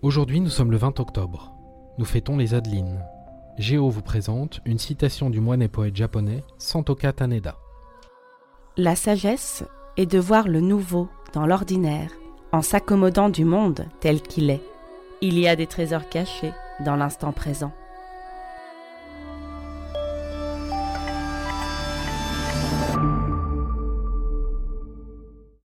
Aujourd'hui, nous sommes le 20 octobre. Nous fêtons les Adelines. Géo vous présente une citation du moine et poète japonais Santoka Taneda. La sagesse est de voir le nouveau dans l'ordinaire, en s'accommodant du monde tel qu'il est. Il y a des trésors cachés dans l'instant présent.